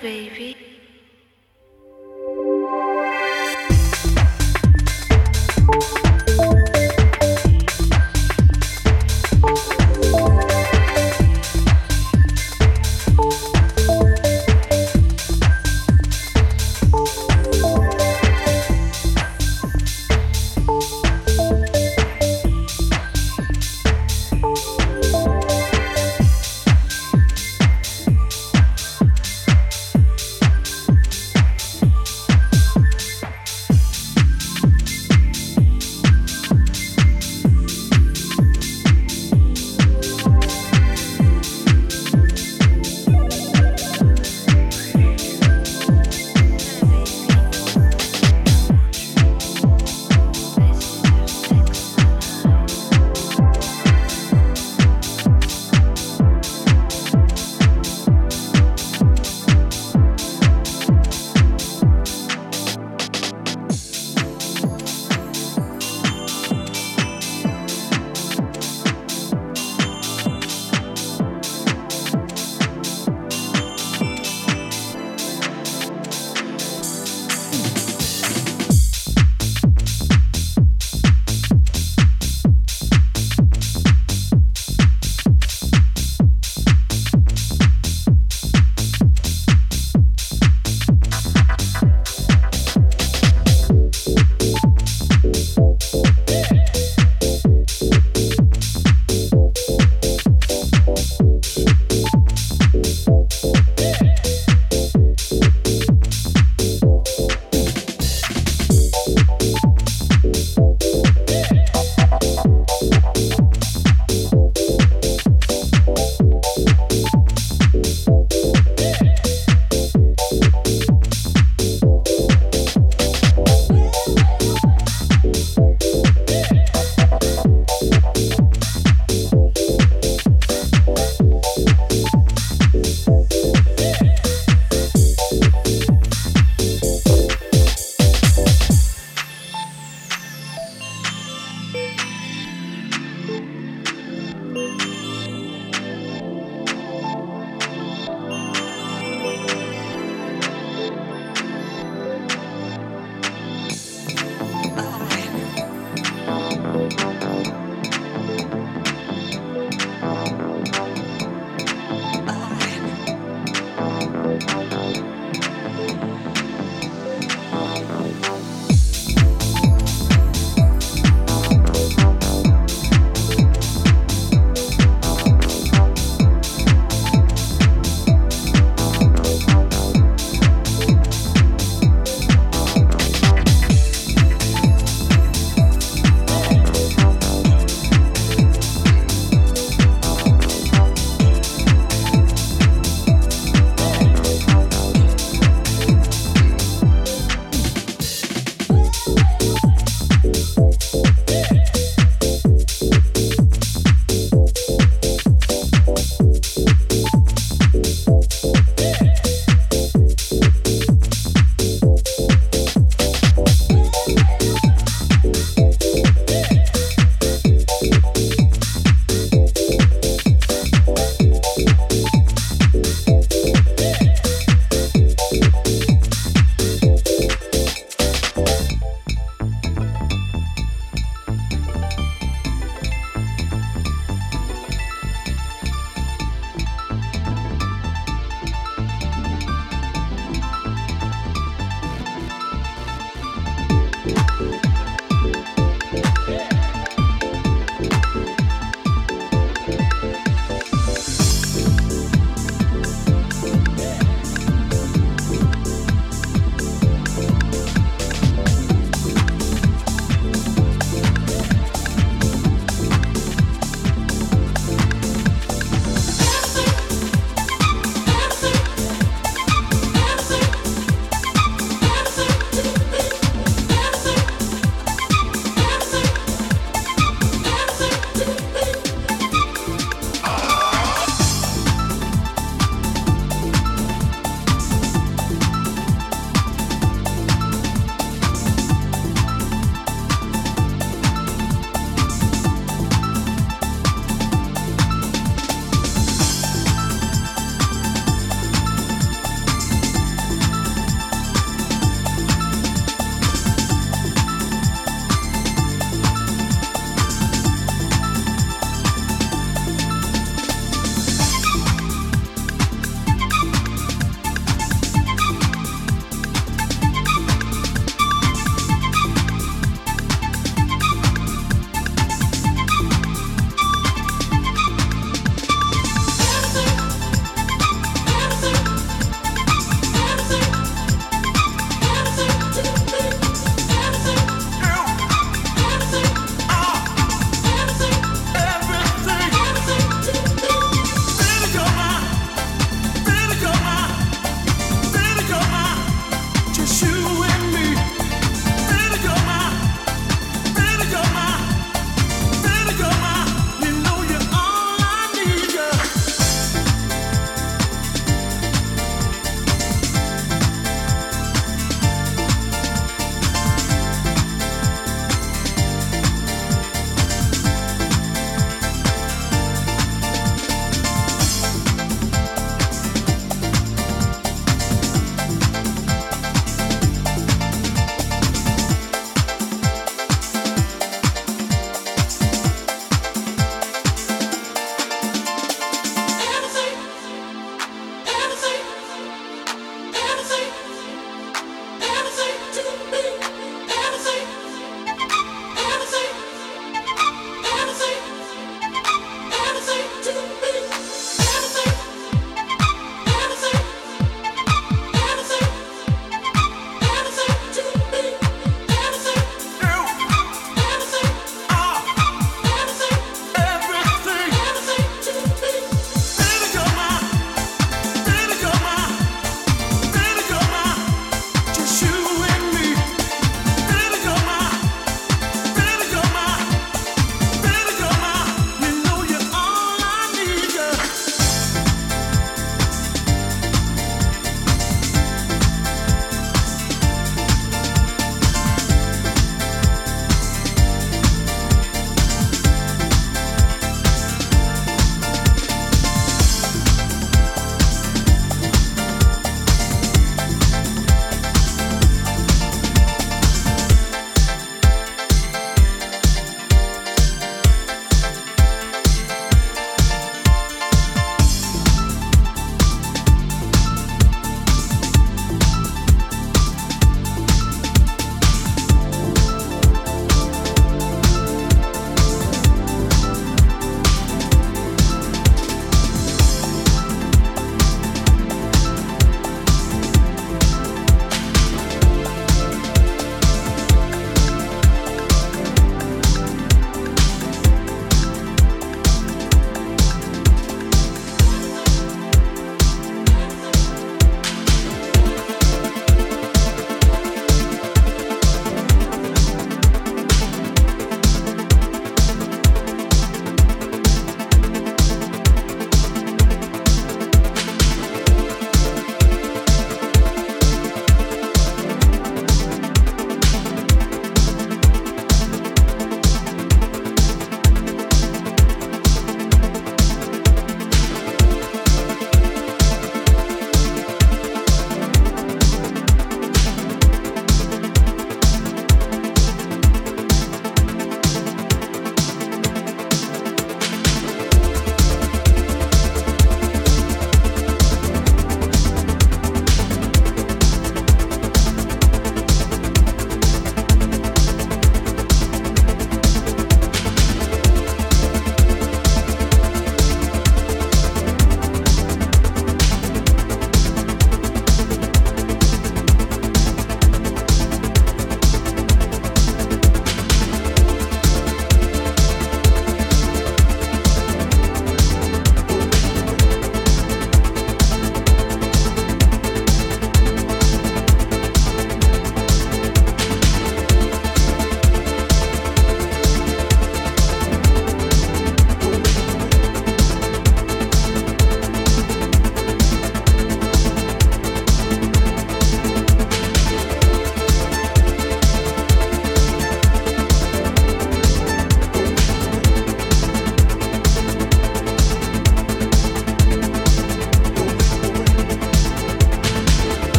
baby.